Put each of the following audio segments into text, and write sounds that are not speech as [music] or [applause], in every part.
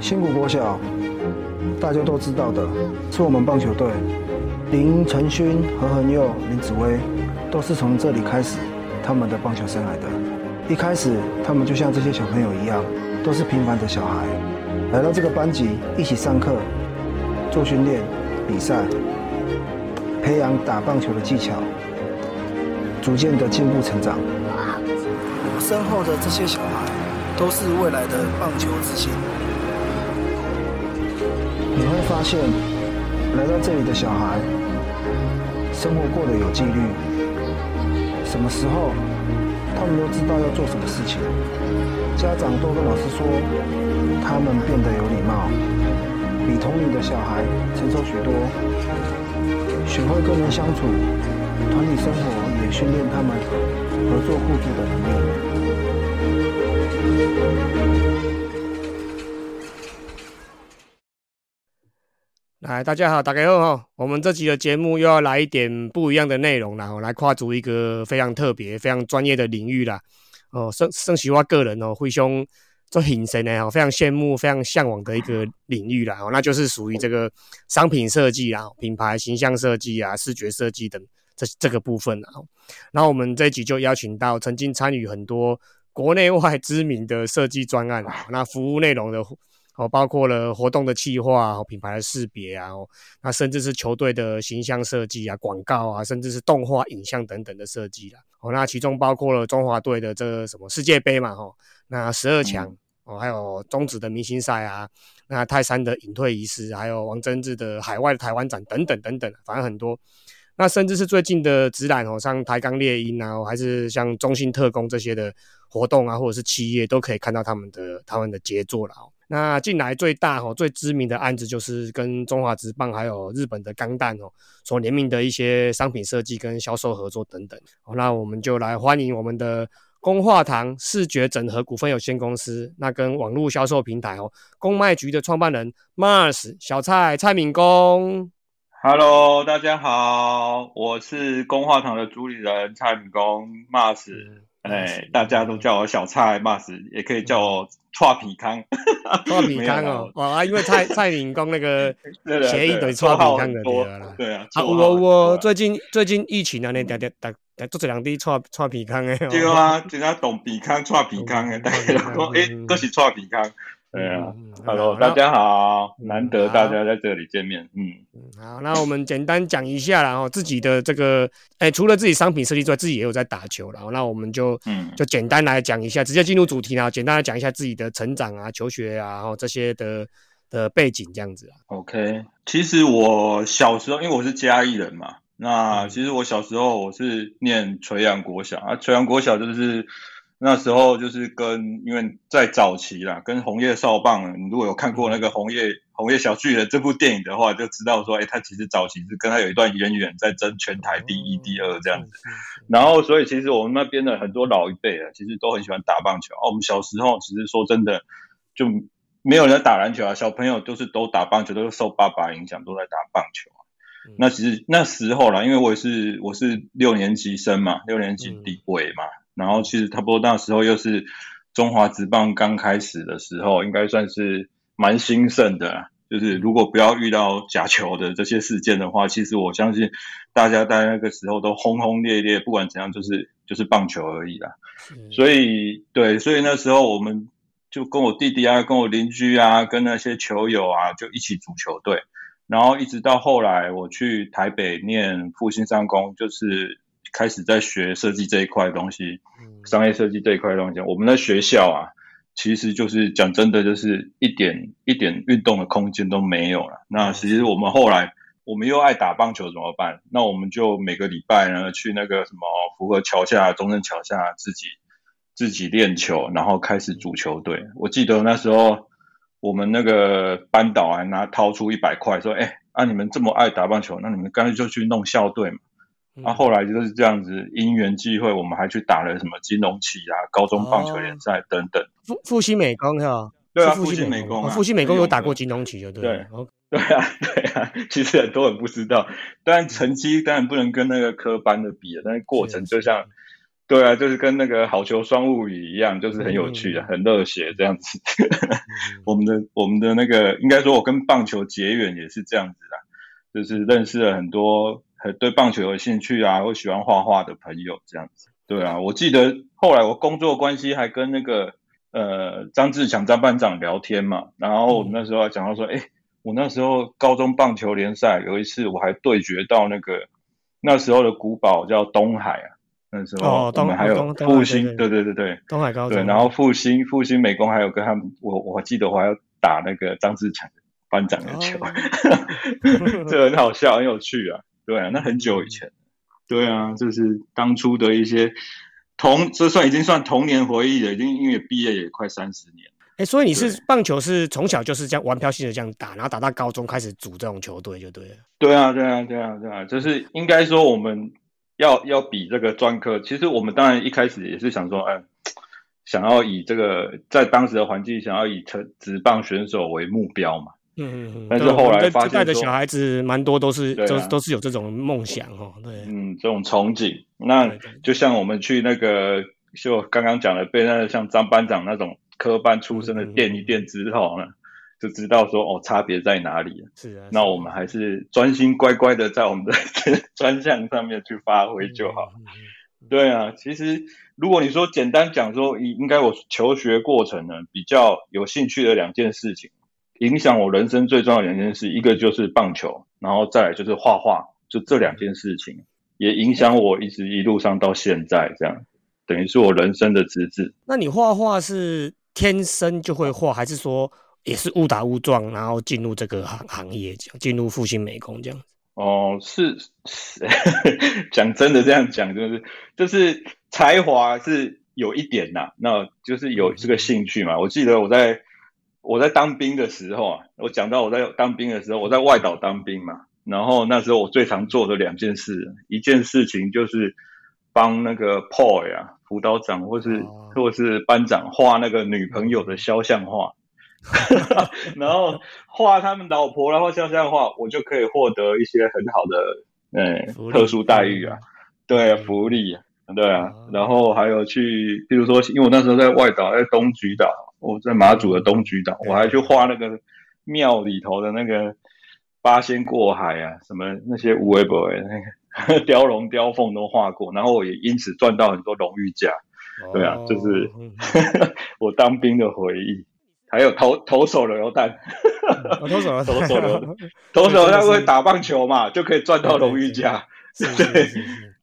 新谷国小，大家都知道的，是我们棒球队。林晨勋、何恒佑、林子威，都是从这里开始他们的棒球生涯的。一开始，他们就像这些小朋友一样，都是平凡的小孩，来到这个班级，一起上课、做训练、比赛，培养打棒球的技巧，逐渐的进步成长。身后的这些小孩，都是未来的棒球之星。你会发现，来到这里的小孩，生活过得有纪律，什么时候他们都知道要做什么事情。家长都跟老师说，他们变得有礼貌，比同龄的小孩成熟许多，学会跟人相处，团体生活也训练他们合作互助的能力。来，大家好，大家好哈！我们这集的节目又要来一点不一样的内容啦，来跨足一个非常特别、非常专业的领域啦。哦，盛盛喜我个人哦，会兄做很神的哦，非常羡慕、非常向往的一个领域啦。哦，那就是属于这个商品设计啊、品牌形象设计啊、视觉设计等这这个部分啊。然后我们这一集就邀请到曾经参与很多国内外知名的设计专案，那服务内容的。哦，包括了活动的企划、品牌的识别啊，哦那甚至是球队的形象设计啊、广告啊，甚至是动画、影像等等的设计啦。哦，那其中包括了中华队的这个什么世界杯嘛，哈，那十二强哦，还有中职的明星赛啊，那泰山的隐退仪式，还有王贞治的海外的台湾展等等等等，反正很多。那甚至是最近的直览哦，像台钢猎鹰啊，还是像中信特工这些的活动啊，或者是企业，都可以看到他们的他们的杰作了哦。那近来最大哦、最知名的案子就是跟中华职棒还有日本的钢弹哦所联名的一些商品设计跟销售合作等等。好，那我们就来欢迎我们的工化堂视觉整合股份有限公司，那跟网络销售平台哦公卖局的创办人 Mars 小蔡蔡敏公。Hello，大家好，我是工化堂的主理人蔡敏公 Mars。哎，大家都叫我小蔡 Mars，也可以叫我蔡皮康。蔡皮康哦，[laughs] 啊，因为蔡蔡敏刚那个 [laughs] 协议等于蔡皮康的对啦。对啊，我我最近最近疫情啊，那点点大做这两滴串串皮康诶。对啊，人家懂皮康串皮康诶，[laughs] 大家都说诶，都是串皮康。对啊，Hello，大家好，难得大家在这里见面，嗯，好，那我们简单讲一下，然后自己的这个，哎，除了自己商品设计之外，自己也有在打球，然后那我们就，嗯，就简单来讲一下，直接进入主题啦，简单来讲一下自己的成长啊、求学啊，然后这些的的背景这样子啊。OK，其实我小时候，因为我是嘉义人嘛，那其实我小时候我是念垂杨国小啊，垂杨国小就是。那时候就是跟，因为在早期啦，跟红叶少棒，你如果有看过那个红叶红叶小巨人这部电影的话，就知道说，哎，他其实早期是跟他有一段渊源，在争全台第一、第二这样子。然后，所以其实我们那边的很多老一辈啊，其实都很喜欢打棒球。哦，我们小时候其实说真的，就没有人打篮球啊，小朋友都是都打棒球，都是受爸爸影响，都在打棒球啊。那其实那时候啦，因为我也是我是六年级生嘛，六年级底尾嘛。然后其实差不多那时候又是中华职棒刚开始的时候，应该算是蛮兴盛的。就是如果不要遇到假球的这些事件的话，其实我相信大家在那个时候都轰轰烈烈，不管怎样就是就是棒球而已啦。所以对，所以那时候我们就跟我弟弟啊，跟我邻居啊，跟那些球友啊，就一起组球队。然后一直到后来我去台北念复兴商工，就是。开始在学设计这一块东西，商业设计这一块东西，我们的学校啊，其实就是讲真的，就是一点一点运动的空间都没有了。那其实我们后来，我们又爱打棒球怎么办？那我们就每个礼拜呢，去那个什么福和桥下、中正桥下自己自己练球，然后开始组球队。我记得那时候，我们那个班导还拿掏出一百块说：“哎，啊你们这么爱打棒球，那你们干脆就去弄校队嘛。”那后来就是这样子因缘际会，我们还去打了什么金融旗啊、高中棒球联赛等等。复复兴美工是吧？对啊，复兴美工啊，复兴美工有打过金融旗就对。对，对啊，[laughs] 对啊，其实很多人不知道，但成绩当然不能跟那个科班的比啊，但是过程就像。对啊，就是跟那个好球双物语一样，就是很有趣的，很热血这样子。[laughs] 我们的我们的那个，应该说，我跟棒球结缘也是这样子的，就是认识了很多很对棒球有兴趣啊，或喜欢画画的朋友这样子。对啊，我记得后来我工作关系还跟那个呃张志强张班长聊天嘛，然后那时候还讲到说，哎，我那时候高中棒球联赛有一次我还对决到那个那时候的古堡叫东海啊。那时候我们还有复兴，对对对对，东海高中，对，然后复兴复兴美工还有跟他们，我我记得我还要打那个张志强班长的球，[laughs] 这很好笑，很有趣啊，对啊，那很久以前，对啊，就是当初的一些童，这算已经算童年回忆了，已经因为毕业也快三十年，哎，所以你是棒球是从小就是这样玩票性的这样打，然后打到高中开始组这种球队就对了，对啊对啊对啊对啊，就是应该说我们。要要比这个专科，其实我们当然一开始也是想说，哎，想要以这个在当时的环境，想要以成职棒选手为目标嘛。嗯。但是后来发现，的小孩子蛮多都是都都是有这种梦想哦。对。嗯，这种憧憬。那就像我们去那个，就刚刚讲的，被那个像张班长那种科班出身的垫一垫之后呢。就知道说哦，差别在哪里是啊，那我们还是专心乖乖的在我们的 [laughs] 专项上面去发挥就好。对啊，其实如果你说简单讲说，应该我求学过程呢比较有兴趣的两件事情，影响我人生最重要的两件事，一个就是棒球，然后再来就是画画，就这两件事情也影响我一直一路上到现在这样，等于是我人生的资质。那你画画是天生就会画，还是说？也是误打误撞，然后进入这个行行业，进入复兴美工这样子。哦，是是，[laughs] 讲真的这样讲，就是就是才华是有一点呐，那就是有这个兴趣嘛。我记得我在我在当兵的时候啊，我讲到我在当兵的时候，我在外岛当兵嘛，然后那时候我最常做的两件事，一件事情就是帮那个 Paul 呀辅导长或是或是班长画那个女朋友的肖像画。[laughs] 然后画他们老婆，然后像这样画，我就可以获得一些很好的嗯特殊待遇啊，对福利，对啊。然后还有去，比如说，因为我那时候在外岛，在东莒岛，我在马祖的东莒岛，我还去画那个庙里头的那个八仙过海啊，什么那些无为不为那个 [laughs] 雕龙雕凤都画过，然后我也因此赚到很多荣誉奖，对啊，就是 [laughs] 我当兵的回忆。还有投投手榴弹，投手 [laughs] 投手榴投手他会打棒球嘛，就可以赚到荣誉奖。对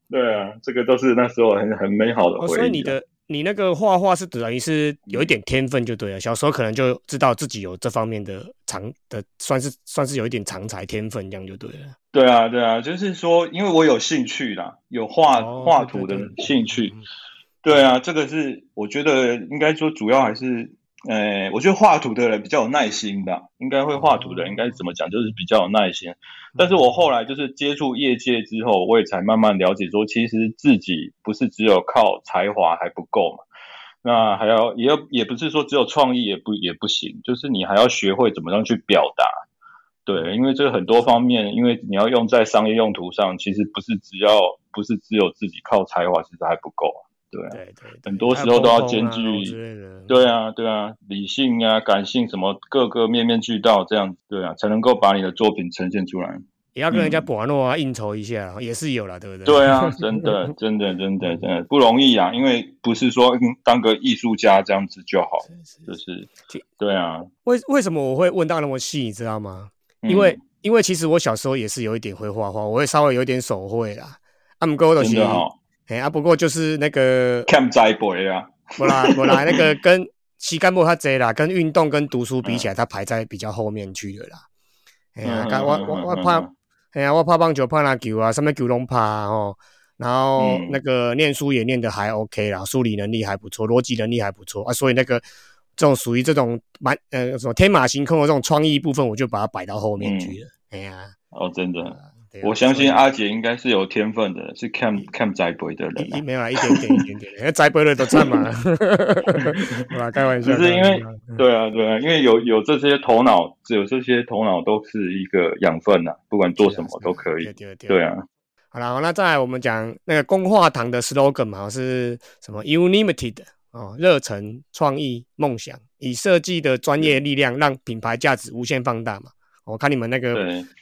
对啊，这个都是那时候很很美好的回忆。所以你的你那个画画是等于是有一点天分就对了，小时候可能就知道自己有这方面的长的，算是算是有一点长才天分这样就对了。对啊对啊，就是说因为我有兴趣啦，有画画图的兴趣。对啊，这个是我觉得应该说主要还是。呃，我觉得画图的人比较有耐心的，应该会画图的人应该怎么讲，就是比较有耐心。但是我后来就是接触业界之后，我也才慢慢了解说，其实自己不是只有靠才华还不够嘛，那还要也要也不是说只有创意也不也不行，就是你还要学会怎么样去表达。对，因为这个很多方面，因为你要用在商业用途上，其实不是只要不是只有自己靠才华，其实还不够啊。对很多时候都要兼具，对啊对啊，理性啊感性什么各个面面俱到这样，对啊，才能够把你的作品呈现出来。也要跟人家玩诺啊应酬一下，也是有了，对不对？对啊，[laughs] 真的真的真的真的不容易啊，因为不是说当个艺术家这样子就好，就是对啊。为为什么我会问到那么细，你知道吗？因为因为其实我小时候也是有一点会画画，我会稍微有点手绘啦。I'm g o 真的哈。哎啊，不过就是那个看栽培啊，不啦 [laughs] 不啦，那个跟膝盖木他贼啦，跟运动跟读书比起来，他排在比较后面去的啦。哎呀，我我我怕，哎呀，我怕棒球，怕篮球啊，什么球拢怕哦。然后那个念书也念得还 OK 啦，梳理能力还不错，逻辑能力还不错啊。所以那个这种属于这种蛮呃什么天马行空的这种创意部分，我就把它摆到后面去了。哎呀，哦，真的。我相信阿杰应该是有天分的，是 cam cam 栽培的人。没有啦，一点点一点点，栽培的都占嘛。[laughs] [laughs] 好啦，开玩笑。就是因为对啊对啊，因为有有这些头脑，有这些头脑都是一个养分呐，不管做什么都可以。对啊。好了，那再来我们讲那个工化堂的 slogan 嘛，是什么？Unlimited 哦，热忱、创意、梦想，以设计的专业力量让品牌价值无限放大嘛。我看你们那个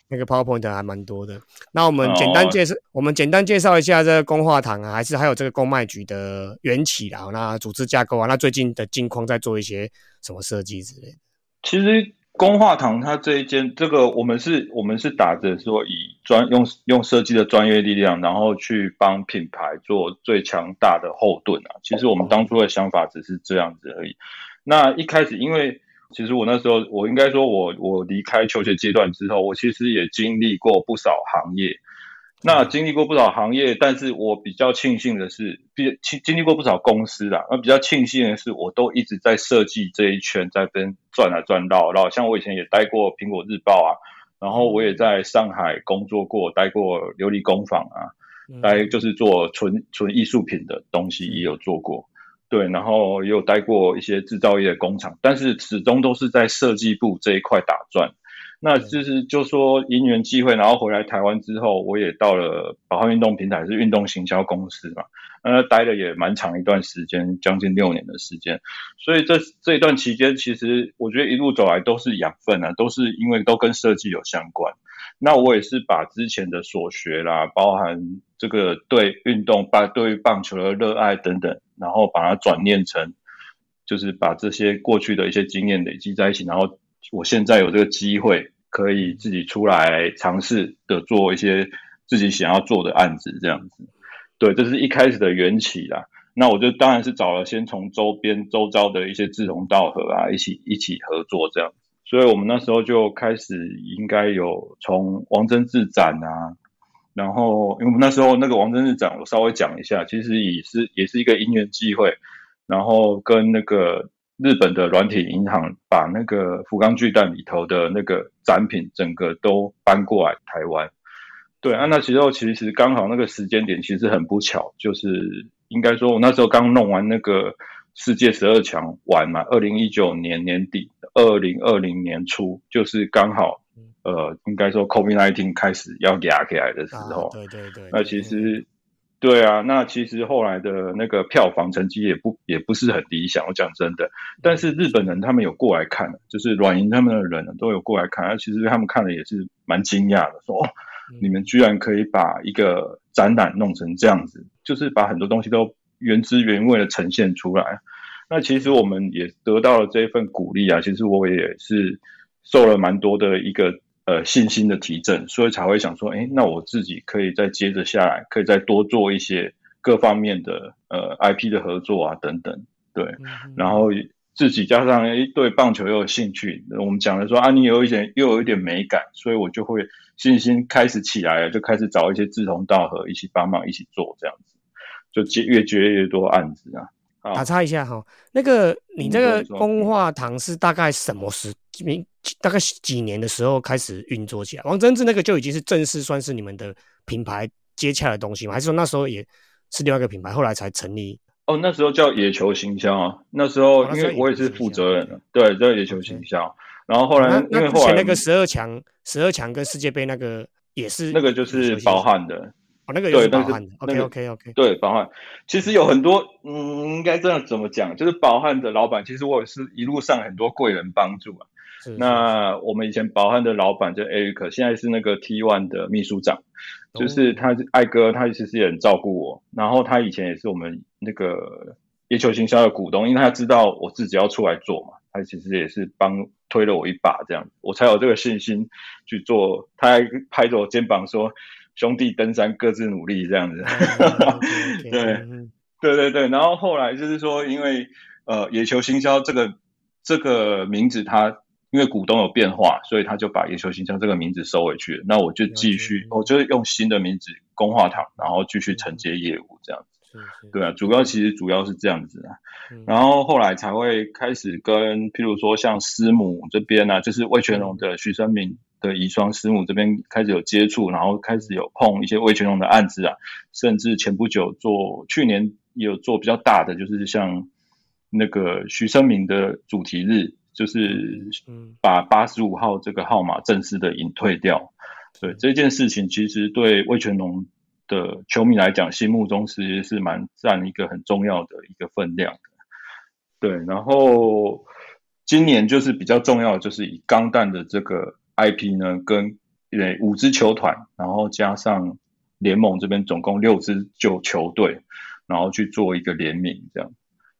那个 PowerPoint 还蛮多的。那我们简单介绍，我们简单介绍一下这个工化堂啊，还是还有这个公卖局的缘起啦。那组织架构啊，那最近的境况在做一些什么设计之类的。其实。工化堂，它这一间，这个我们是，我们是打着说以专用用设计的专业力量，然后去帮品牌做最强大的后盾啊。其实我们当初的想法只是这样子而已。那一开始，因为其实我那时候，我应该说，我我离开求学阶段之后，我其实也经历过不少行业。那经历过不少行业，但是我比较庆幸的是，比经经历过不少公司啦。那比较庆幸的是，我都一直在设计这一圈，在边转来转到。然后像我以前也待过苹果日报啊，然后我也在上海工作过，待过琉璃工坊啊，待就是做纯纯艺术品的东西也有做过。对，然后也有待过一些制造业的工厂，但是始终都是在设计部这一块打转。那就是就说因缘际会，然后回来台湾之后，我也到了宝汉运动平台，是运动行销公司嘛，那待了也蛮长一段时间，将近六年的时间。所以这这一段期间，其实我觉得一路走来都是养分啊，都是因为都跟设计有相关。那我也是把之前的所学啦，包含这个对运动、把对棒球的热爱等等，然后把它转念成，就是把这些过去的一些经验累积在一起，然后我现在有这个机会。可以自己出来尝试的做一些自己想要做的案子，这样子，对，这是一开始的缘起啦。那我就当然是找了先从周边周遭的一些志同道合啊，一起一起合作这样。所以我们那时候就开始应该有从王贞治展啊，然后因为我们那时候那个王贞治展，我稍微讲一下，其实也是也是一个因缘际会，然后跟那个。日本的软体银行把那个福冈巨蛋里头的那个展品整个都搬过来台湾，对啊，那其实其实刚好那个时间点其实很不巧，就是应该说我那时候刚弄完那个世界十二强完嘛，二零一九年年底，二零二零年初，就是刚好呃，应该说 COVID nineteen 开始要压起来的时候，对对对，那其实。对啊，那其实后来的那个票房成绩也不也不是很理想，我讲真的。但是日本人他们有过来看，就是软银他们的人都有过来看，其实他们看了也是蛮惊讶的，说你们居然可以把一个展览弄成这样子，就是把很多东西都原汁原味的呈现出来。那其实我们也得到了这一份鼓励啊，其实我也是受了蛮多的一个。呃，信心的提振，所以才会想说，哎，那我自己可以再接着下来，可以再多做一些各方面的呃 IP 的合作啊，等等，对，然后自己加上哎对棒球又有兴趣，我们讲的说啊，你有一点又有一点美感，所以我就会信心开始起来了，就开始找一些志同道合一起帮忙一起做这样子，就接越接越多案子啊。打岔一下哈，那个你这个工化堂是大概什么时？大概几年的时候开始运作起来？王贞治那个就已经是正式算是你们的品牌接洽的东西吗？还是说那时候也是另外一个品牌，后来才成立？哦，那时候叫野球行销啊。那时候因为我也是负责人，对，叫野球行销。然后后来因为后来那个十二强、十二强跟世界杯那个也是那个就是包含的。哦，那个也是宝汉的，OK OK OK，对，保汉其实有很多，嗯，应该这样怎么讲？就是保汉的老板，其实我也是一路上很多贵人帮助啊。那我们以前保汉的老板就 Eric，现在是那个 T One 的秘书长，就是他艾哥，他其实也很照顾我。然后他以前也是我们那个叶球行销的股东，因为他知道我自己要出来做嘛，他其实也是帮推了我一把，这样我才有这个信心去做。他还拍着我肩膀说。兄弟登山各自努力这样子，[laughs] 对对对对。然后后来就是说，因为呃野球行销这个这个名字，它因为股东有变化，所以他就把野球行销这个名字收回去了。那我就继续，我就用新的名字工化堂，然后继续承接业务这样子。对啊，主要其实主要是这样子啊。然后后来才会开始跟譬如说像师母这边呢，就是魏全龙的徐生明。的遗孀师母这边开始有接触，然后开始有碰一些魏全龙的案子啊，甚至前不久做去年有做比较大的，就是像那个徐生明的主题日，就是把八十五号这个号码正式的隐退掉。对这件事情，其实对魏全龙的球迷来讲，心目中其实是蛮占一个很重要的一个分量的。对，然后。今年就是比较重要的，就是以钢弹的这个 IP 呢，跟呃五支球团，然后加上联盟这边总共六支就球队，然后去做一个联名这样。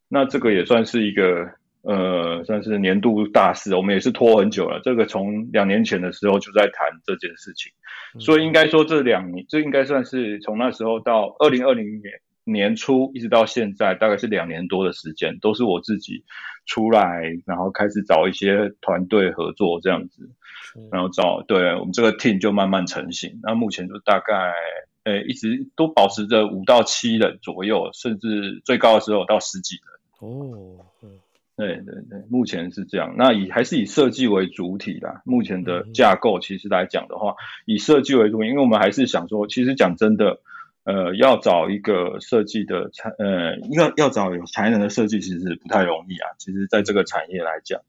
那这个也算是一个呃，算是年度大事。我们也是拖很久了，这个从两年前的时候就在谈这件事情，所以应该说这两年，这应该算是从那时候到二零二零年。年初一直到现在，大概是两年多的时间，都是我自己出来，然后开始找一些团队合作这样子，然后找对我们这个 team 就慢慢成型。那目前就大概，呃，一直都保持着五到七人左右，甚至最高的时候到十几人。哦，对对对，目前是这样。那以还是以设计为主体啦。目前的架构其实来讲的话，以设计为主，因为我们还是想说，其实讲真的。呃，要找一个设计的才，呃，要要找有才能的设计，其实不太容易啊。其实，在这个产业来讲，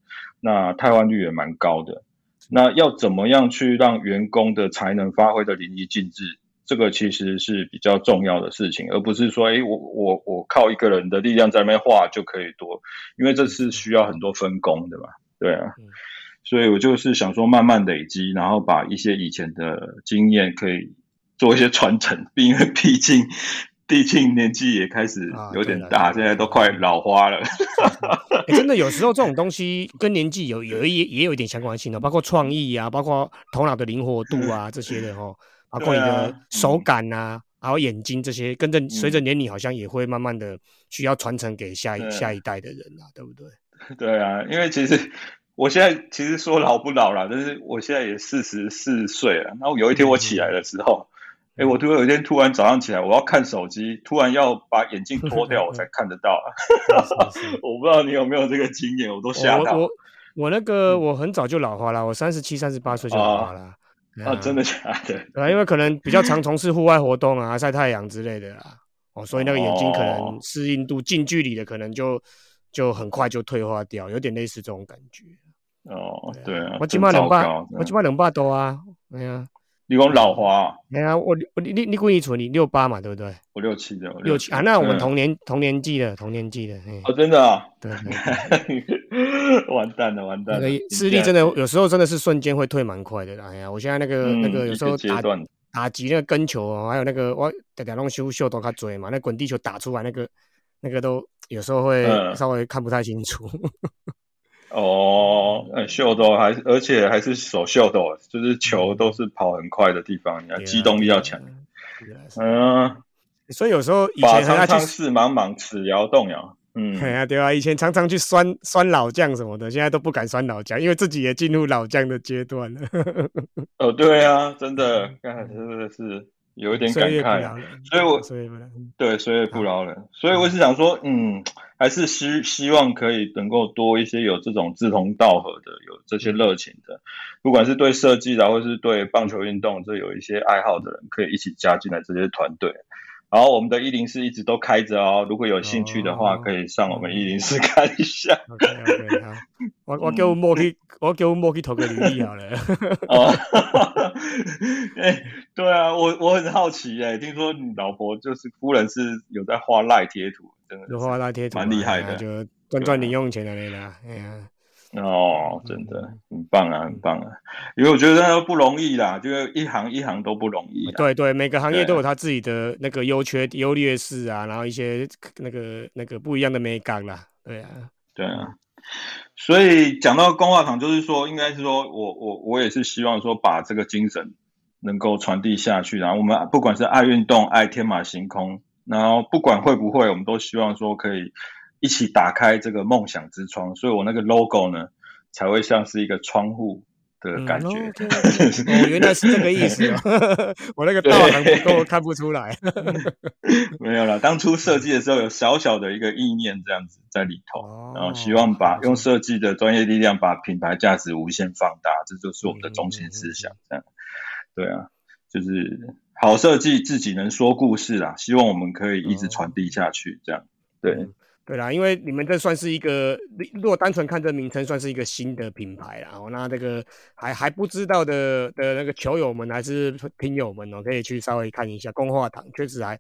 那汰换率也蛮高的。那要怎么样去让员工的才能发挥的淋漓尽致？这个其实是比较重要的事情，而不是说，哎，我我我靠一个人的力量在那边画就可以多，因为这是需要很多分工的嘛。对啊，所以我就是想说，慢慢累积，然后把一些以前的经验可以。做一些传承，因为毕竟 [laughs] 毕竟年纪也开始有点大，现在都快老花了。[laughs] 真的有时候这种东西跟年纪有有一也有一点相关性的，包括创意啊，包括头脑的灵活度啊 [laughs] 这些的哦，包括你的手感啊，还有眼睛这些，跟着随着年龄好像也会慢慢的需要传承给下一下一代的人啊，对不对？对啊，因为其实我现在其实说老不老了，但是我现在也四十四岁了，然后有一天我起来的时候。哎，我突然有一天突然早上起来，我要看手机，突然要把眼镜脱掉，我 [laughs] 才看得到。[laughs] 我不知道你有没有这个经验，我都吓到。我我那个我很早就老花了，我三十七、三十八岁就老花了。啊，真的假的？[laughs] 啊，因为可能比较常从事户外活动啊，晒太阳之类的啦。哦，所以那个眼睛可能适应度近距离的可能就就很快就退化掉，有点类似这种感觉。哦，对啊。我起码两百，我起码两百多啊。哎呀。你讲老花？哎呀，我我你你你估计存你六八嘛，对不对？我六七的，六七啊，那我们同年同年纪的，同年纪的。哦，真的啊？对。[laughs] 完蛋了，完蛋了！视力真的有时候真的是瞬间会退蛮快的。哎呀，我现在那个那个有时候打打击那个跟球，还有那个我大家弄修修都较追嘛，那滚地球打出来那个那个都有时候会稍微看不太清楚。哦，秀逗还而且还是手秀逗，就是球都是跑很快的地方，你要机动力要强。嗯，所以有时候以前常常事忙忙，此摇动摇。嗯，对啊，对啊，以前常常去酸酸老将什么的，现在都不敢酸老将，因为自己也进入老将的阶段了。[laughs] 哦，对啊，真的，真的是。有一点感慨，所以我对，所以不饶人，所以我是想说，嗯，还是希希望可以能够多一些有这种志同道合的，有这些热情的，不管是对设计的，或是对棒球运动这有一些爱好的人，可以一起加进来这些团队。然后我们的一零四一直都开着哦，如果有兴趣的话，可以上我们一零四 [laughs] 看一下。OK OK，好，我我叫莫去，我叫莫去投个履历好了。哦，[laughs] 哎，对啊，我我很好奇哎，听说你老婆就是夫人是有在画赖贴图，真的，画赖贴图，蛮厉害的，就赚赚零用钱的那个，哎呀。哦，真的很棒啊，很棒啊！因为我觉得那不容易啦，就是一行一行都不容易。对对，每个行业都有他自己的那个优缺优劣势啊，然后一些那个那个不一样的美感啦。对啊，对啊。所以讲到工画厂，就是说，应该是说我我我也是希望说，把这个精神能够传递下去。然后我们不管是爱运动、爱天马行空，然后不管会不会，我们都希望说可以。一起打开这个梦想之窗，所以我那个 logo 呢，才会像是一个窗户的感觉。[laughs] 哦，原来是这个意思哦，[laughs] 我那个道行不够，看不出来。[laughs] 没有了，当初设计的时候有小小的一个意念这样子在里头，然后希望把用设计的专业力量把品牌价值无限放大，这就是我们的中心思想。这样，对啊，就是好设计自己能说故事啊，希望我们可以一直传递下去。这样，对。对啦，因为你们这算是一个，如果单纯看这名称，算是一个新的品牌啦。哦，那这个还还不知道的的那个球友们还是听友们哦，可以去稍微看一下工化堂，确实还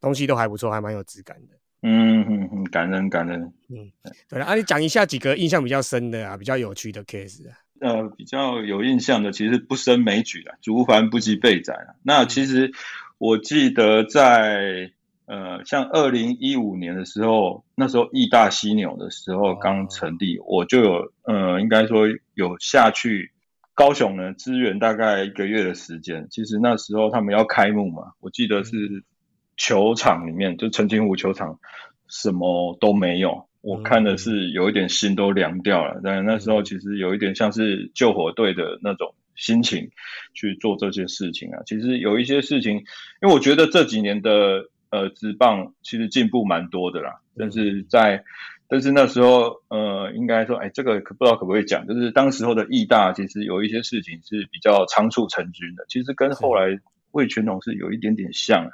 东西都还不错，还蛮有质感的。嗯嗯嗯，感人感人。嗯，对了，啊，你讲一下几个印象比较深的啊，比较有趣的 case 啊。呃，比较有印象的，其实不胜枚举了，竹凡不及备载啊。那其实我记得在。呃，像二零一五年的时候，那时候义大犀牛的时候刚成立，我就有呃，应该说有下去高雄呢支援大概一个月的时间。其实那时候他们要开幕嘛，我记得是球场里面就澄清湖球场什么都没有，我看的是有一点心都凉掉了。但那时候其实有一点像是救火队的那种心情去做这些事情啊。其实有一些事情，因为我觉得这几年的。呃，职棒其实进步蛮多的啦，但是在但是那时候，呃，应该说，哎，这个可不知道可不可以讲，就是当时候的义大其实有一些事情是比较仓促成军的，其实跟后来魏全龙是有一点点像，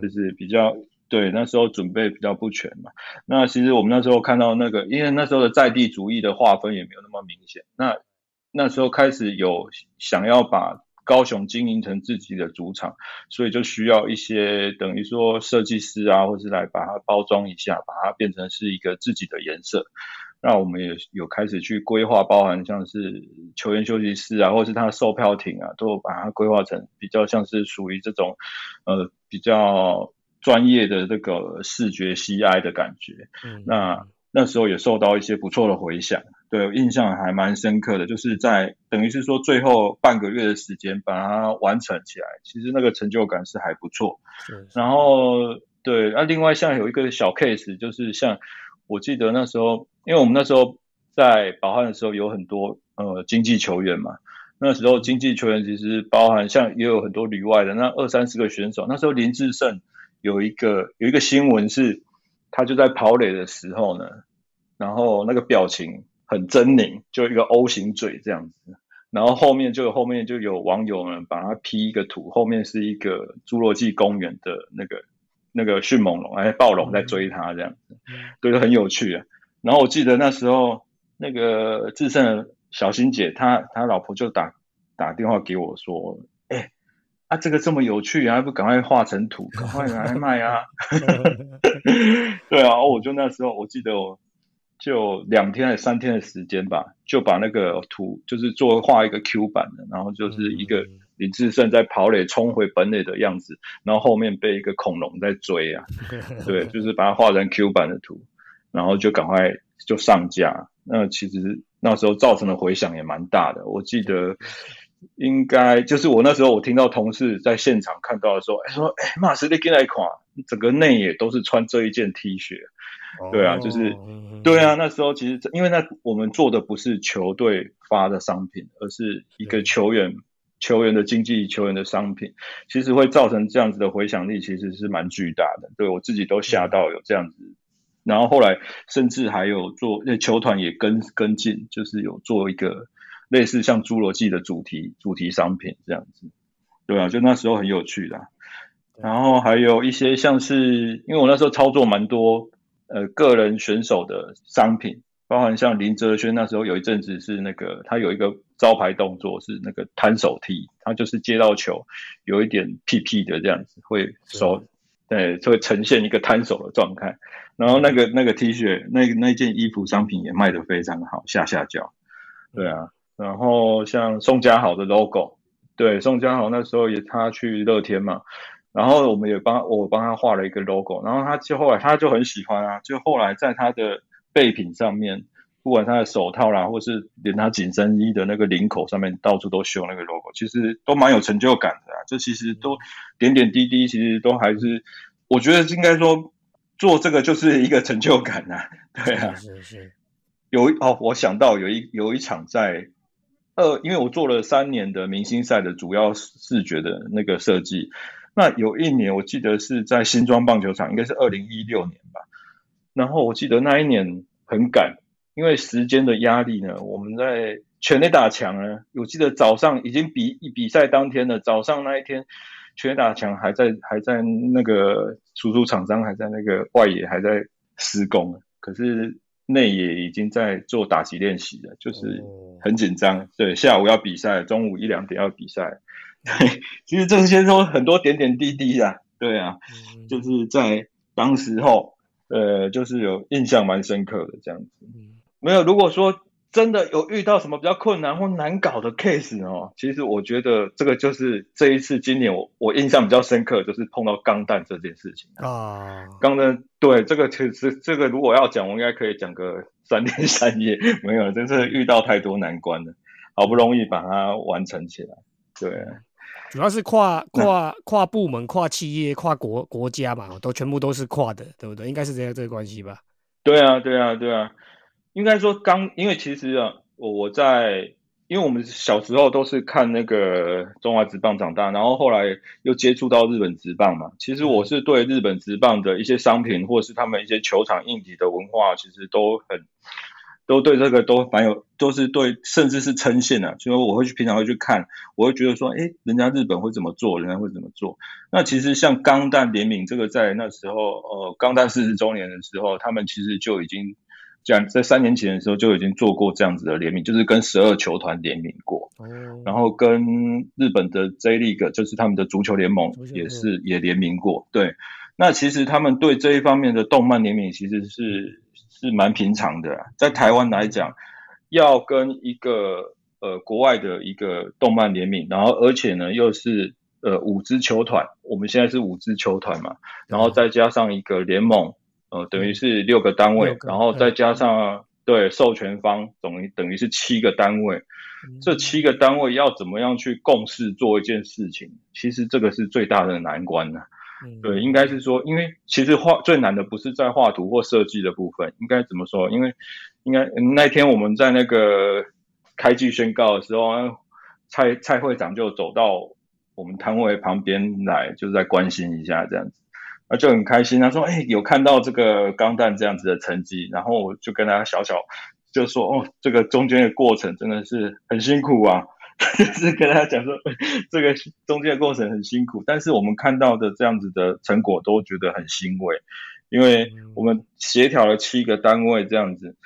就是比较对那时候准备比较不全嘛。那其实我们那时候看到那个，因为那时候的在地主义的划分也没有那么明显，那那时候开始有想要把。高雄经营成自己的主场，所以就需要一些等于说设计师啊，或是来把它包装一下，把它变成是一个自己的颜色。那我们也有开始去规划，包含像是球员休息室啊，或是他的售票亭啊，都把它规划成比较像是属于这种呃比较专业的这个视觉 CI 的感觉。嗯那那时候也受到一些不错的回响。对，印象还蛮深刻的，就是在等于是说最后半个月的时间把它完成起来，其实那个成就感是还不错。然后对，那另外像有一个小 case，就是像我记得那时候，因为我们那时候在保汉的时候有很多呃经济球员嘛，那时候经济球员其实包含像也有很多旅外的，那二三十个选手，那时候林志胜有一个有一个新闻是，他就在跑垒的时候呢，然后那个表情。很狰狞，就一个 O 型嘴这样子，然后后面就后面就有网友呢把它 P 一个图，后面是一个侏罗纪公园的那个那个迅猛龙，哎，暴龙在追他这样子，对，就很有趣啊。然后我记得那时候那个智胜小新姐，她她老婆就打打电话给我说，哎，啊这个这么有趣啊，不赶快画成图，赶快拿来卖啊。[laughs] 对啊，我就那时候我记得我。就两天还是三天的时间吧，就把那个图就是做画一个 Q 版的，然后就是一个林志胜在跑垒冲回本垒的样子，然后后面被一个恐龙在追啊，[laughs] 对，就是把它画成 Q 版的图，然后就赶快就上架。那其实那时候造成的回响也蛮大的，我记得应该就是我那时候我听到同事在现场看到的时候，哎说哎马斯利进来款，整个内也都是穿这一件 T 恤。对啊，就是对啊，那时候其实因为那我们做的不是球队发的商品，而是一个球员球员的经济球员的商品，其实会造成这样子的回响力，其实是蛮巨大的。对我自己都吓到有这样子，然后后来甚至还有做那球团也跟跟进，就是有做一个类似像侏罗纪的主题主题商品这样子。对啊，就那时候很有趣的。然后还有一些像是因为我那时候操作蛮多。呃，个人选手的商品，包含像林哲轩那时候有一阵子是那个，他有一个招牌动作是那个摊手踢，他就是接到球有一点屁屁的这样子，会手对，就会呈现一个摊手的状态。然后那个那个 T 恤，那那件衣服商品也卖得非常好，下下脚。对啊，然后像宋家豪的 logo，对，宋家豪那时候也他去乐天嘛。然后我们也帮我帮他画了一个 logo，然后他就后来他就很喜欢啊，就后来在他的备品上面，不管他的手套啦，或是连他紧身衣的那个领口上面，到处都绣那个 logo，其实都蛮有成就感的啊。这其实都点点滴滴，其实都还是我觉得应该说做这个就是一个成就感呐。对啊，是是。有哦，我想到有一有一场在二，因为我做了三年的明星赛的主要视觉的那个设计，那有一年我记得是在新庄棒球场，应该是二零一六年吧。然后我记得那一年很赶，因为时间的压力呢，我们在全垒打墙呢，我记得早上已经比比赛当天的早上那一天，全垒打墙还在还在那个输出厂商还在那个外野还在施工，可是。内也已经在做打击练习了，就是很紧张。对，下午要比赛，中午一两点要比赛。[laughs] 对，其实这些都很多点点滴滴啊。对啊，就是在当时候，呃，就是有印象蛮深刻的这样子。没有，如果说。真的有遇到什么比较困难或难搞的 case 哦？其实我觉得这个就是这一次今年我我印象比较深刻，就是碰到钢弹这件事情啊。钢弹对这个其实这个如果要讲，我应该可以讲个三天三夜。[laughs] 没有，真是遇到太多难关了，好不容易把它完成起来。对，主要是跨跨跨部门、跨企业、跨国国家嘛，都全部都是跨的，对不对？应该是这样这个关系吧？对啊，对啊，对啊。应该说刚，因为其实啊，我我在，因为我们小时候都是看那个中华职棒长大，然后后来又接触到日本职棒嘛。其实我是对日本职棒的一些商品，或是他们一些球场硬体的文化，其实都很，都对这个都蛮有，都是对，甚至是称羡的。所以我会去平常会去看，我会觉得说，哎，人家日本会怎么做，人家会怎么做。那其实像钢弹联名这个，在那时候，呃，钢弹四十周年的时候，他们其实就已经。样在三年前的时候就已经做过这样子的联名，就是跟十二球团联名过，然后跟日本的 J League，就是他们的足球联盟也是也联名过。对，那其实他们对这一方面的动漫联名其实是是蛮平常的，在台湾来讲，要跟一个呃国外的一个动漫联名，然后而且呢又是呃五支球团，我们现在是五支球团嘛，然后再加上一个联盟。呃，等于是六个单位，然后再加上对授权方，等于等于是七个单位。这七个单位要怎么样去共事做一件事情？其实这个是最大的难关呢。对，应该是说，因为其实画最难的不是在画图或设计的部分，应该怎么说？因为应该那天我们在那个开机宣告的时候，蔡蔡会长就走到我们摊位旁边来，就是在关心一下这样子。那就很开心，他说：“哎，有看到这个钢弹这样子的成绩。”然后我就跟他小小就说：“哦，这个中间的过程真的是很辛苦啊！” [laughs] 就是跟他讲说，这个中间的过程很辛苦，但是我们看到的这样子的成果都觉得很欣慰，因为我们协调了七个单位这样子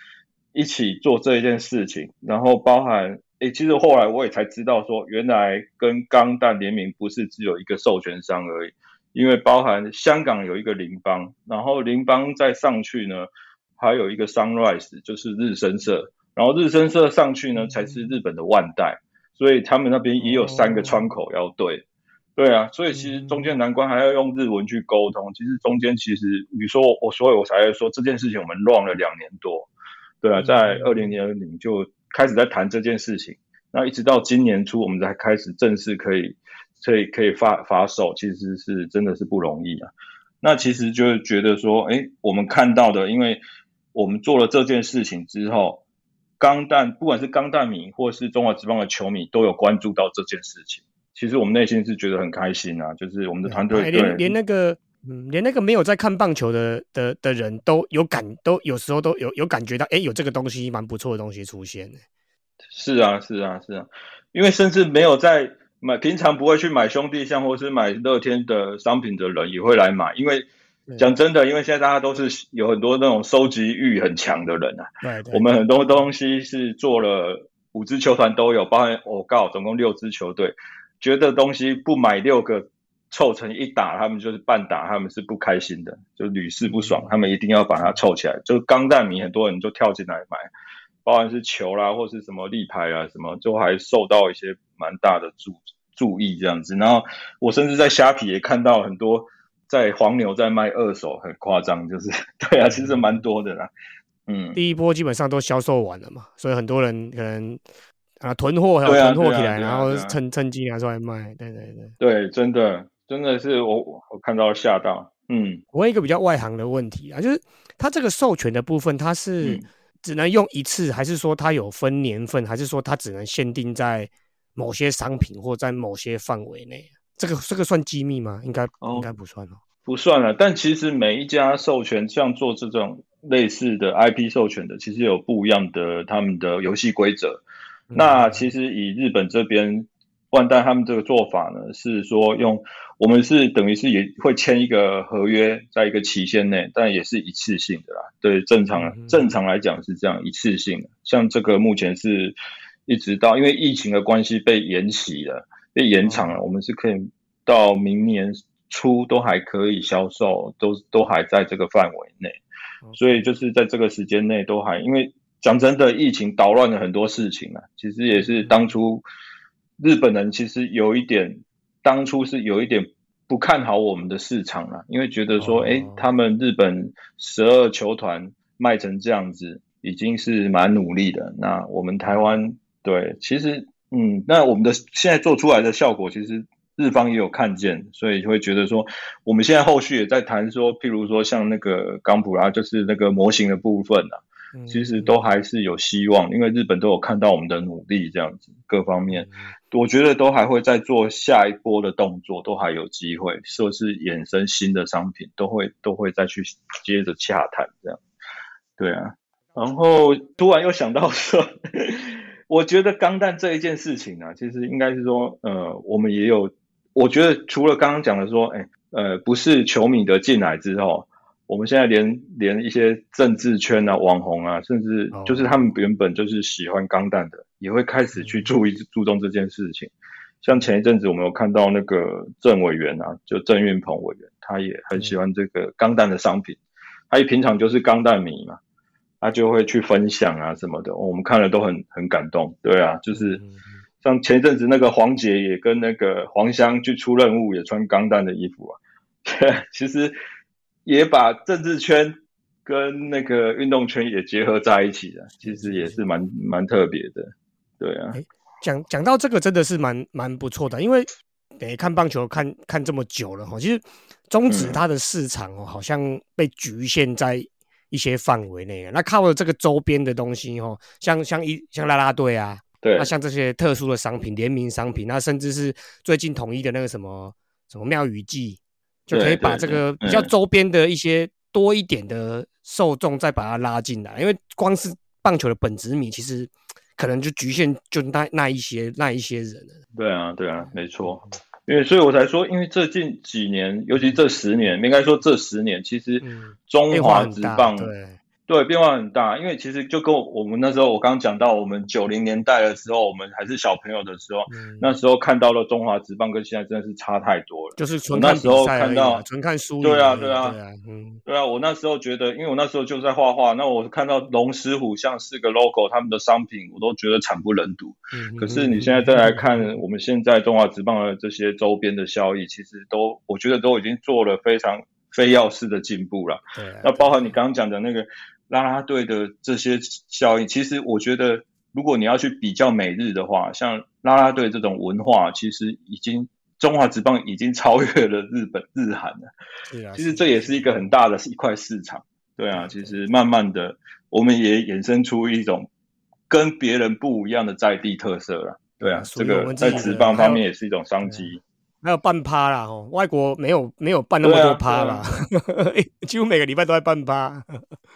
一起做这一件事情，然后包含哎，其实后来我也才知道说，原来跟钢弹联名不是只有一个授权商而已。因为包含香港有一个邻邦，然后邻邦再上去呢，还有一个 Sunrise，就是日升社，然后日升社上去呢才是日本的万代，所以他们那边也有三个窗口要对，对啊，所以其实中间难关还要用日文去沟通，其实中间其实你说我所以我才会说这件事情我们乱了两年多，对啊，在二零年零就开始在谈这件事情，那一直到今年初我们才开始正式可以。所以可以发发售，其实是真的是不容易啊。那其实就是觉得说，哎，我们看到的，因为我们做了这件事情之后，钢弹不管是钢弹迷或是中华职棒的球迷，都有关注到这件事情。其实我们内心是觉得很开心啊，就是我们的团队连连那个嗯，连那个没有在看棒球的的的人都有感，都有时候都有有感觉到，哎，有这个东西蛮不错的东西出现。是啊，是啊，是啊，因为甚至没有在。买平常不会去买兄弟象或是买乐天的商品的人也会来买，因为讲真的，因为现在大家都是有很多那种收集欲很强的人啊。对，我们很多东西是做了五支球团都有，包含我告总共六支球队，觉得东西不买六个凑成一打，他们就是半打，他们是不开心的，就屡试不爽，他们一定要把它凑起来。就钢弹迷很多人就跳进来买。包含是球啦，或是什么立牌啊，什么就还受到一些蛮大的注注意这样子。然后我甚至在虾皮也看到很多在黄牛在卖二手，很夸张，就是 [laughs] 对啊，其实蛮多的啦。嗯，第一波基本上都销售完了嘛，所以很多人可能啊囤货，囤货起来，然后趁趁机拿出来卖。对对对，对，真的真的是我我看到吓到。嗯，我问一个比较外行的问题啊，就是它这个授权的部分，它是。只能用一次，还是说它有分年份，还是说它只能限定在某些商品或在某些范围内？这个这个算机密吗？应该应该不算哦，不算了。但其实每一家授权像做这种类似的 IP 授权的，其实有不一样的他们的游戏规则。那其实以日本这边。万代他们这个做法呢，是说用我们是等于是也会签一个合约，在一个期限内，但也是一次性的啦。对，正常正常来讲是这样一次性的。像这个目前是一直到因为疫情的关系被延期了，被延长了，我们是可以到明年初都还可以销售，都都还在这个范围内。所以就是在这个时间内都还，因为讲真的，疫情捣乱了很多事情啊，其实也是当初。日本人其实有一点，当初是有一点不看好我们的市场了，因为觉得说，哎，他们日本十二球团卖成这样子，已经是蛮努力的。那我们台湾，对，其实，嗯，那我们的现在做出来的效果，其实日方也有看见，所以就会觉得说，我们现在后续也在谈说，譬如说像那个钢普拉，就是那个模型的部分啊。其实都还是有希望，因为日本都有看到我们的努力，这样子各方面，我觉得都还会再做下一波的动作，都还有机会，说是衍生新的商品，都会都会再去接着洽谈这样。对啊，然后突然又想到说，我觉得钢弹这一件事情呢，其实应该是说，呃，我们也有，我觉得除了刚刚讲的说，哎，呃，不是球迷的进来之后。我们现在连连一些政治圈啊、网红啊，甚至就是他们原本就是喜欢钢弹的，也会开始去注意注重这件事情。像前一阵子我们有看到那个郑委员啊，就郑运鹏委员，他也很喜欢这个钢弹的商品。他一平常就是钢弹迷嘛，他就会去分享啊什么的，我们看了都很很感动。对啊，就是像前一阵子那个黄姐也跟那个黄香去出任务，也穿钢弹的衣服啊。[laughs] 其实。也把政治圈跟那个运动圈也结合在一起了，其实也是蛮蛮特别的，对啊。讲讲到这个真的是蛮蛮不错的，因为诶看棒球看看这么久了哈，其实中职它的市场哦好像被局限在一些范围内，那靠了这个周边的东西哦，像像一像啦啦队啊，对，那像这些特殊的商品、联名商品，那甚至是最近统一的那个什么什么妙语记。就可以把这个比较周边的一些多一点的受众再把它拉进来，因为光是棒球的本职迷，其实可能就局限就那那一些那一些人了。对啊，对啊，没错。因为所以我才说，因为这近几年，尤其这十年，应该说这十年，其实中华职棒。对，变化很大，因为其实就跟我们那时候，我刚刚讲到，我们九零年代的时候，我们还是小朋友的时候，那时候看到了中华职棒，跟现在真的是差太多了。就是纯看时候看到纯看书。对啊，对啊，嗯，对啊。我那时候觉得，因为我那时候就在画画，那我看到龙狮虎像四个 logo，他们的商品我都觉得惨不忍睹。嗯。可是你现在再来看，我们现在中华职棒的这些周边的效益，其实都我觉得都已经做了非常非要式的进步了。对。那包含你刚刚讲的那个。拉拉队的这些效应，其实我觉得，如果你要去比较美日的话，像拉拉队这种文化，其实已经中华职棒已经超越了日本 [laughs] 日韩了。是啊，其实这也是一个很大的一块市场。对啊，其实慢慢的，我们也衍生出一种跟别人不一样的在地特色了。对啊，这个在职棒方面也是一种商机。还有半趴啦，哦，外国没有没有办那么多趴啦，[laughs] 几乎每个礼拜都在办趴。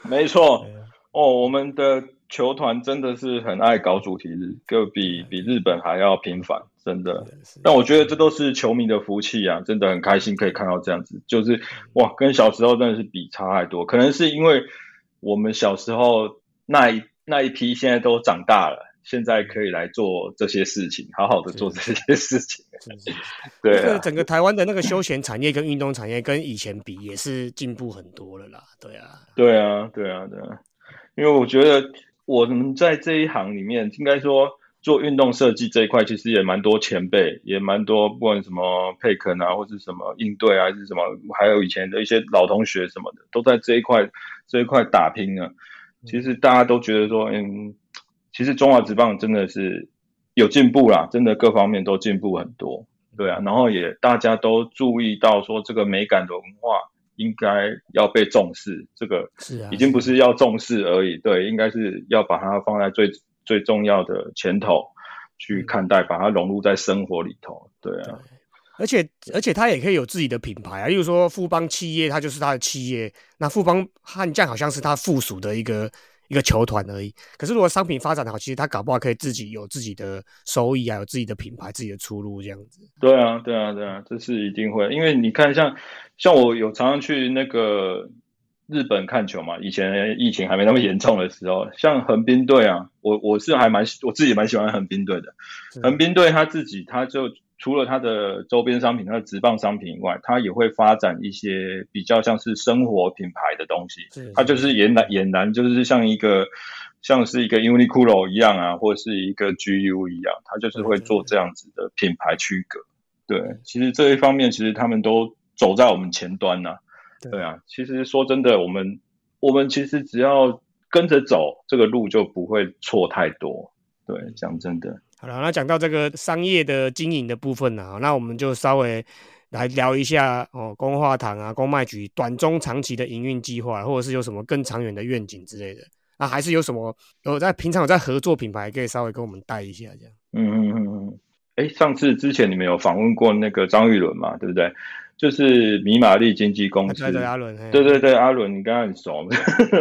没错，哦，我们的球团真的是很爱搞主题日，就比比日本还要频繁，真的。但我觉得这都是球迷的福气啊，真的很开心可以看到这样子，就是哇，跟小时候真的是比差太多。可能是因为我们小时候那一那一批现在都长大了。现在可以来做这些事情，好好的做这些事情。[laughs] 对，整个台湾的那个休闲产业跟运动产业跟以前比也是进步很多了啦。对啊，对啊，对啊，对啊。因为我觉得我们在这一行里面，应该说做运动设计这一块，其实也蛮多前辈，也蛮多不管什么佩肯啊，或者什么应对啊，还是什么，还有以前的一些老同学什么的，都在这一块这一块打拼啊。其实大家都觉得说，嗯。其实中华职棒真的是有进步啦，真的各方面都进步很多，对啊，然后也大家都注意到说这个美感的文化应该要被重视。这个是啊，已经不是要重视而已，对，应该是要把它放在最最重要的前头去看待，把它融入在生活里头。对啊，而且而且它也可以有自己的品牌啊，例如说富邦企业，它就是它的企业，那富邦悍将好像是它附属的一个。一个球团而已。可是如果商品发展好，其实他搞不好可以自己有自己的收益啊，有自己的品牌、自己的出路这样子。对啊，对啊，对啊，这是一定会。因为你看，像像我有常常去那个日本看球嘛，以前疫情还没那么严重的时候，像横滨队啊，我我是还蛮我自己蛮喜欢横滨队的。横滨队他自己他就。除了它的周边商品、它的直棒商品以外，它也会发展一些比较像是生活品牌的东西。它就是俨然俨然就是像一个像是一个 Uniqlo 一样啊，或是一个 GU 一样，它就是会做这样子的品牌区隔。对，其实这一方面其实他们都走在我们前端呐。对啊，其实说真的，我们我们其实只要跟着走，这个路就不会错太多。对，讲真的。好了，那讲到这个商业的经营的部分呢，那我们就稍微来聊一下哦，公化堂啊，公卖局短中长期的营运计划，或者是有什么更长远的愿景之类的。那还是有什么有在平常有在合作品牌，可以稍微跟我们带一下这样。嗯嗯嗯嗯。哎，上次之前你们有访问过那个张玉伦嘛？对不对？就是米玛丽经纪公司。对对，阿伦。对对对，阿伦，你刚刚很熟。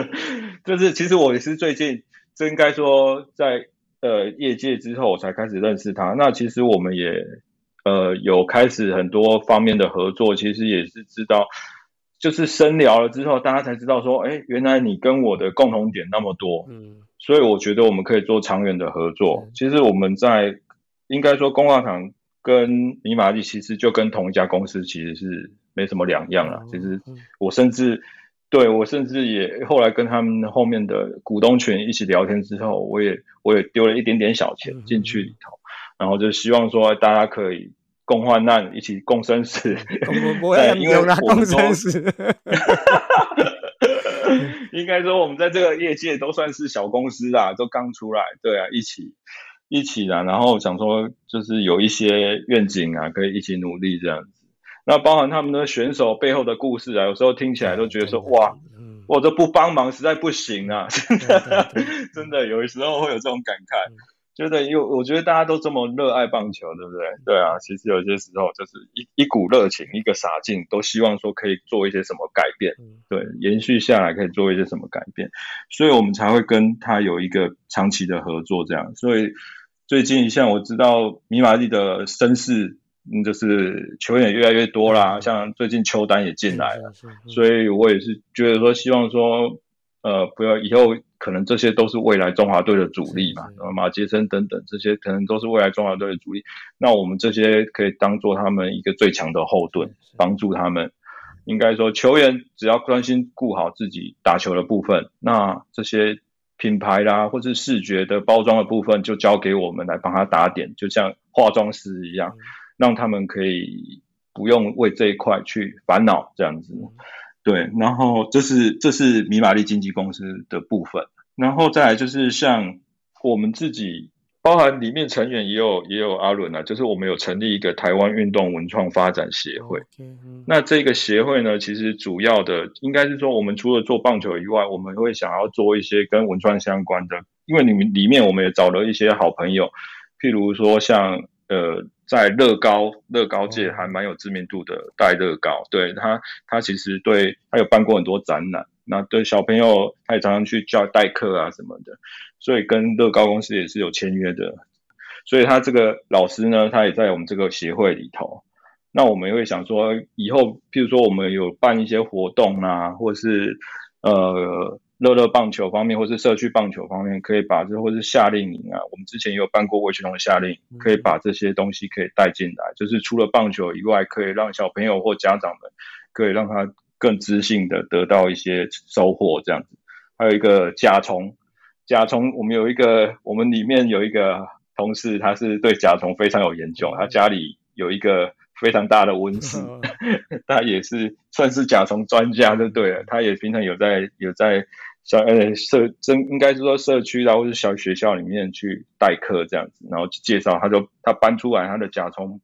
[laughs] 就是其实我也是最近，这应该说在。呃，业界之后我才开始认识他。那其实我们也呃有开始很多方面的合作，其实也是知道，就是深聊了之后，大家才知道说，哎，原来你跟我的共同点那么多，嗯，所以我觉得我们可以做长远的合作。其实我们在应该说，工化厂跟尼玛利其实就跟同一家公司，其实是没什么两样了。其实我甚至。对我甚至也后来跟他们后面的股东群一起聊天之后，我也我也丢了一点点小钱进去里头，然后就希望说大家可以共患难，一起共生死。[laughs] 对，[laughs] 因为共生死。[laughs] 应该说我们在这个业界都算是小公司啊，都刚出来，对啊，一起一起的，然后想说就是有一些愿景啊，可以一起努力这样子。那包含他们的选手背后的故事啊，有时候听起来都觉得说哇，我这不帮忙实在不行啊，真的 [laughs] 真的，有的时候会有这种感慨，觉得因为我觉得大家都这么热爱棒球，对不对？对啊，其实有些时候就是一一股热情，一个洒劲，都希望说可以做一些什么改变，对，延续下来可以做一些什么改变，所以我们才会跟他有一个长期的合作，这样。所以最近像我知道米玛丽的身世。嗯，就是球员也越来越多啦，像最近球单也进来了，所以我也是觉得说，希望说，呃，不要以后可能这些都是未来中华队的主力嘛，马杰森等等这些可能都是未来中华队的主力，那我们这些可以当做他们一个最强的后盾，帮助他们。应该说，球员只要专心顾好自己打球的部分，那这些品牌啦或是视觉的包装的部分就交给我们来帮他打点，就像化妆师一样。让他们可以不用为这一块去烦恼，这样子，对。然后这是这是米玛丽经纪公司的部分，然后再来就是像我们自己，包含里面成员也有也有阿伦啊，就是我们有成立一个台湾运动文创发展协会。那这个协会呢，其实主要的应该是说，我们除了做棒球以外，我们会想要做一些跟文创相关的，因为你们里面我们也找了一些好朋友，譬如说像呃。在乐高乐高界还蛮有知名度的戴乐高，对他他其实对他有办过很多展览，那对小朋友他也常常去教代课啊什么的，所以跟乐高公司也是有签约的，所以他这个老师呢，他也在我们这个协会里头，那我们也会想说，以后譬如说我们有办一些活动啊，或是呃。乐乐棒球方面，或是社区棒球方面，可以把这或是夏令营啊，我们之前也有办过魏群龙的夏令营，可以把这些东西可以带进来，就是除了棒球以外，可以让小朋友或家长们可以让他更知性的得到一些收获，这样子。还有一个甲虫，甲虫，我们有一个，我们里面有一个同事，他是对甲虫非常有研究，他家里有一个非常大的温室，[laughs] 他也是算是甲虫专家就对了，他也平常有在有在。小呃社真应该是说社区啦，或者小学校里面去代课这样子，然后去介绍，他就他搬出来他的甲虫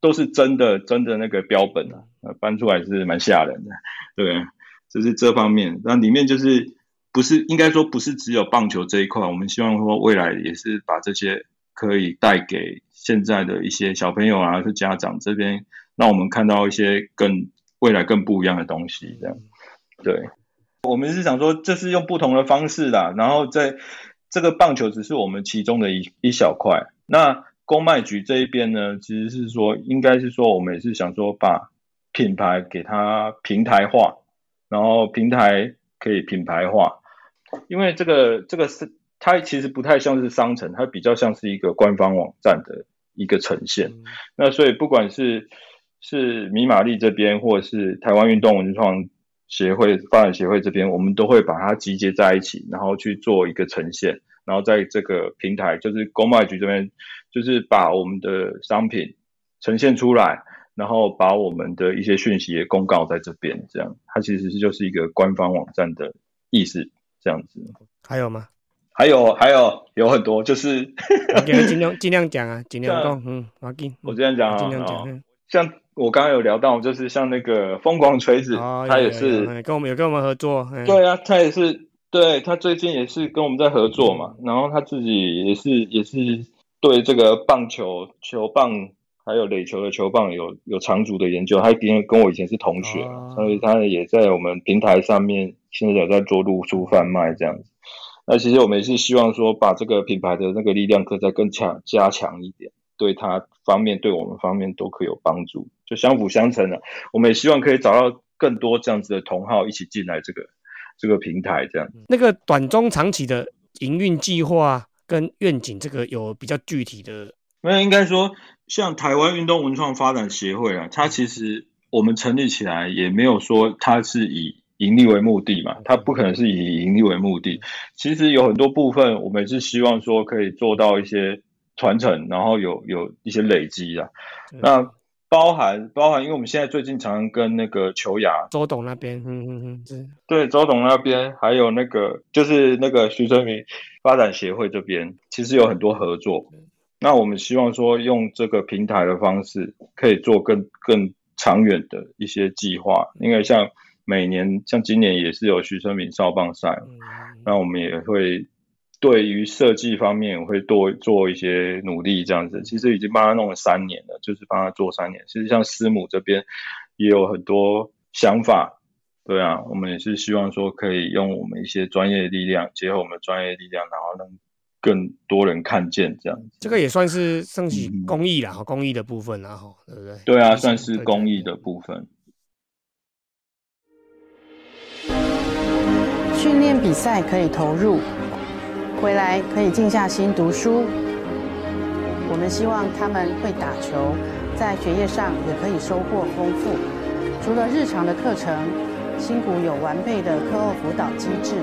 都是真的真的那个标本啊，搬出来是蛮吓人的。对，就是这方面。那里面就是不是应该说不是只有棒球这一块，我们希望说未来也是把这些可以带给现在的一些小朋友啊，是家长这边，让我们看到一些更未来更不一样的东西。这样，对，我们是想说，这是用不同的方式啦，然后在这个棒球只是我们其中的一一小块。那公卖局这一边呢，其实是说，应该是说，我们也是想说，把品牌给它平台化，然后平台可以品牌化，因为这个这个是它其实不太像是商城，它比较像是一个官方网站的一个呈现。那所以不管是是米玛丽这边，或者是台湾运动文创协会发展协会这边，我们都会把它集结在一起，然后去做一个呈现。然后在这个平台，就是公卖局这边，就是把我们的商品呈现出来，然后把我们的一些讯息也公告在这边，这样它其实是就是一个官方网站的意思，这样子。还有吗？还有还有有很多，就是 [laughs] 尽量尽量讲啊，尽量讲，嗯，我尽我这样讲啊，尽量讲。像我刚刚有聊到，就是像那个疯狂锤子，他也是跟我们有跟我们合作，对啊，他也是。对他最近也是跟我们在合作嘛，然后他自己也是也是对这个棒球球棒还有垒球的球棒有有长足的研究，他跟跟我以前是同学，所以他也在我们平台上面现在有在做露出贩卖这样子。那其实我们也是希望说把这个品牌的那个力量可再更强加强一点，对它方面对我们方面都可以有帮助，就相辅相成的。我们也希望可以找到更多这样子的同好一起进来这个。这个平台这样，那个短中长期的营运计划跟愿景，这个有比较具体的。没有，应该说，像台湾运动文创发展协会啊，它其实我们成立起来也没有说它是以盈利为目的嘛，它不可能是以盈利为目的。其实有很多部分，我们是希望说可以做到一些传承，然后有有一些累积啊。那包含包含，因为我们现在最近常常跟那个球雅周董那边，嗯嗯嗯，对，周董那边还有那个就是那个徐春明发展协会这边，其实有很多合作。那我们希望说用这个平台的方式，可以做更更长远的一些计划。因为像每年像今年也是有徐春明少棒赛，那我们也会。对于设计方面，会多做一些努力，这样子。其实已经帮他弄了三年了，就是帮他做三年。其实像师母这边也有很多想法，对啊，我们也是希望说可以用我们一些专业力量，结合我们的专业力量，然后让更多人看见这样子。这个也算是升级公益啦，公益的部分啦，哈，对不对？对啊，算是公益的部分。训练比赛可以投入。回来可以静下心读书。我们希望他们会打球，在学业上也可以收获丰富。除了日常的课程，新谷有完备的课后辅导机制，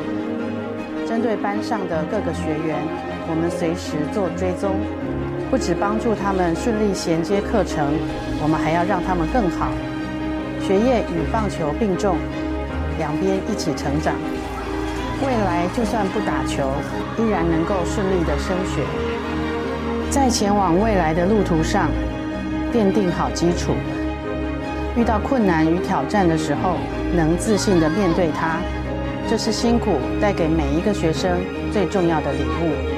针对班上的各个学员，我们随时做追踪，不止帮助他们顺利衔接课程，我们还要让他们更好，学业与棒球并重，两边一起成长。未来就算不打球，依然能够顺利的升学，在前往未来的路途上奠定好基础。遇到困难与挑战的时候，能自信的面对它，这是辛苦带给每一个学生最重要的礼物。